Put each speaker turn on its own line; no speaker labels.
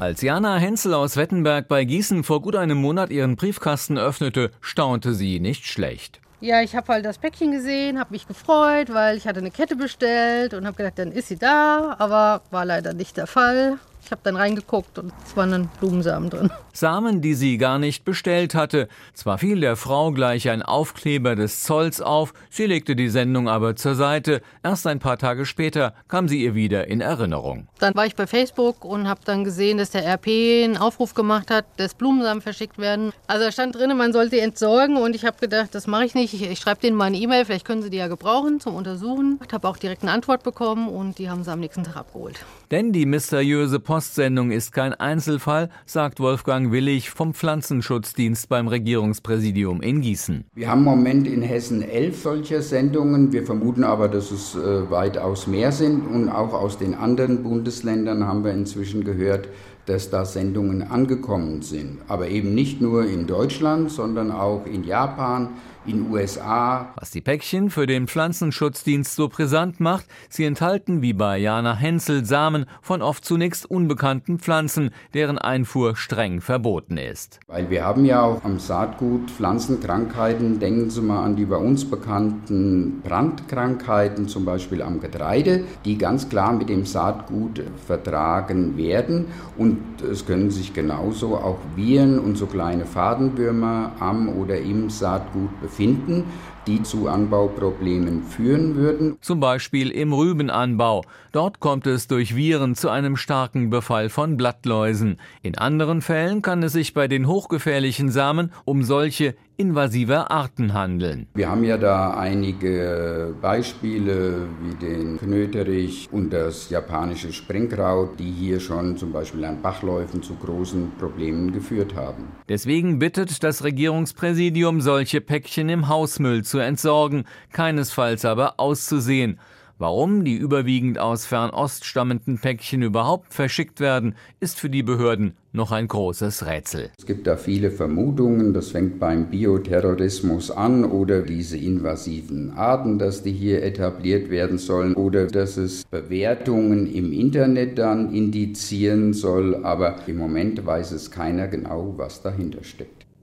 Als Jana Henzel aus Wettenberg bei Gießen vor gut einem Monat ihren Briefkasten öffnete, staunte sie nicht schlecht.
Ja, ich habe halt das Päckchen gesehen, habe mich gefreut, weil ich hatte eine Kette bestellt und habe gedacht, dann ist sie da, aber war leider nicht der Fall. Ich habe dann reingeguckt und es waren dann Blumensamen drin.
Samen, die sie gar nicht bestellt hatte. Zwar fiel der Frau gleich ein Aufkleber des Zolls auf, sie legte die Sendung aber zur Seite. Erst ein paar Tage später kam sie ihr wieder in Erinnerung.
Dann war ich bei Facebook und habe dann gesehen, dass der RP einen Aufruf gemacht hat, dass Blumensamen verschickt werden. Also da stand drin, man sollte entsorgen und ich habe gedacht, das mache ich nicht. Ich, ich schreibe denen mal eine E-Mail, vielleicht können sie die ja gebrauchen zum Untersuchen. Ich habe auch direkt eine Antwort bekommen und die haben sie am nächsten Tag abgeholt.
Denn die mysteriöse Postsendung ist kein Einzelfall, sagt Wolfgang Willig vom Pflanzenschutzdienst beim Regierungspräsidium in Gießen.
Wir haben im Moment in Hessen elf solcher Sendungen. Wir vermuten aber, dass es äh, weitaus mehr sind. Und auch aus den anderen Bundesländern haben wir inzwischen gehört, dass da Sendungen angekommen sind. Aber eben nicht nur in Deutschland, sondern auch in Japan, in USA.
Was die Päckchen für den Pflanzenschutzdienst so brisant macht, sie enthalten wie bei Jana Hensel Samen von oft zunächst unbekannten Pflanzen, deren Einfuhr streng verboten ist.
Weil wir haben ja auch am Saatgut Pflanzenkrankheiten, denken Sie mal an die bei uns bekannten Brandkrankheiten, zum Beispiel am Getreide, die ganz klar mit dem Saatgut vertragen werden und es können sich genauso auch Viren und so kleine Fadenwürmer am oder im Saatgut befinden finden, die zu Anbauproblemen führen würden.
Zum Beispiel im Rübenanbau. Dort kommt es durch Viren zu einem starken Befall von Blattläusen. In anderen Fällen kann es sich bei den hochgefährlichen Samen um solche invasiver Arten handeln.
Wir haben ja da einige Beispiele wie den Knöterich und das japanische Springkraut, die hier schon zum Beispiel an Bachläufen zu großen Problemen geführt haben.
Deswegen bittet das Regierungspräsidium, solche Päckchen im Hausmüll zu entsorgen, keinesfalls aber auszusehen. Warum die überwiegend aus Fernost stammenden Päckchen überhaupt verschickt werden, ist für die Behörden noch ein großes Rätsel.
Es gibt da viele Vermutungen, das fängt beim Bioterrorismus an oder diese invasiven Arten, dass die hier etabliert werden sollen oder dass es Bewertungen im Internet dann indizieren soll, aber im Moment weiß es keiner genau, was dahinter steckt.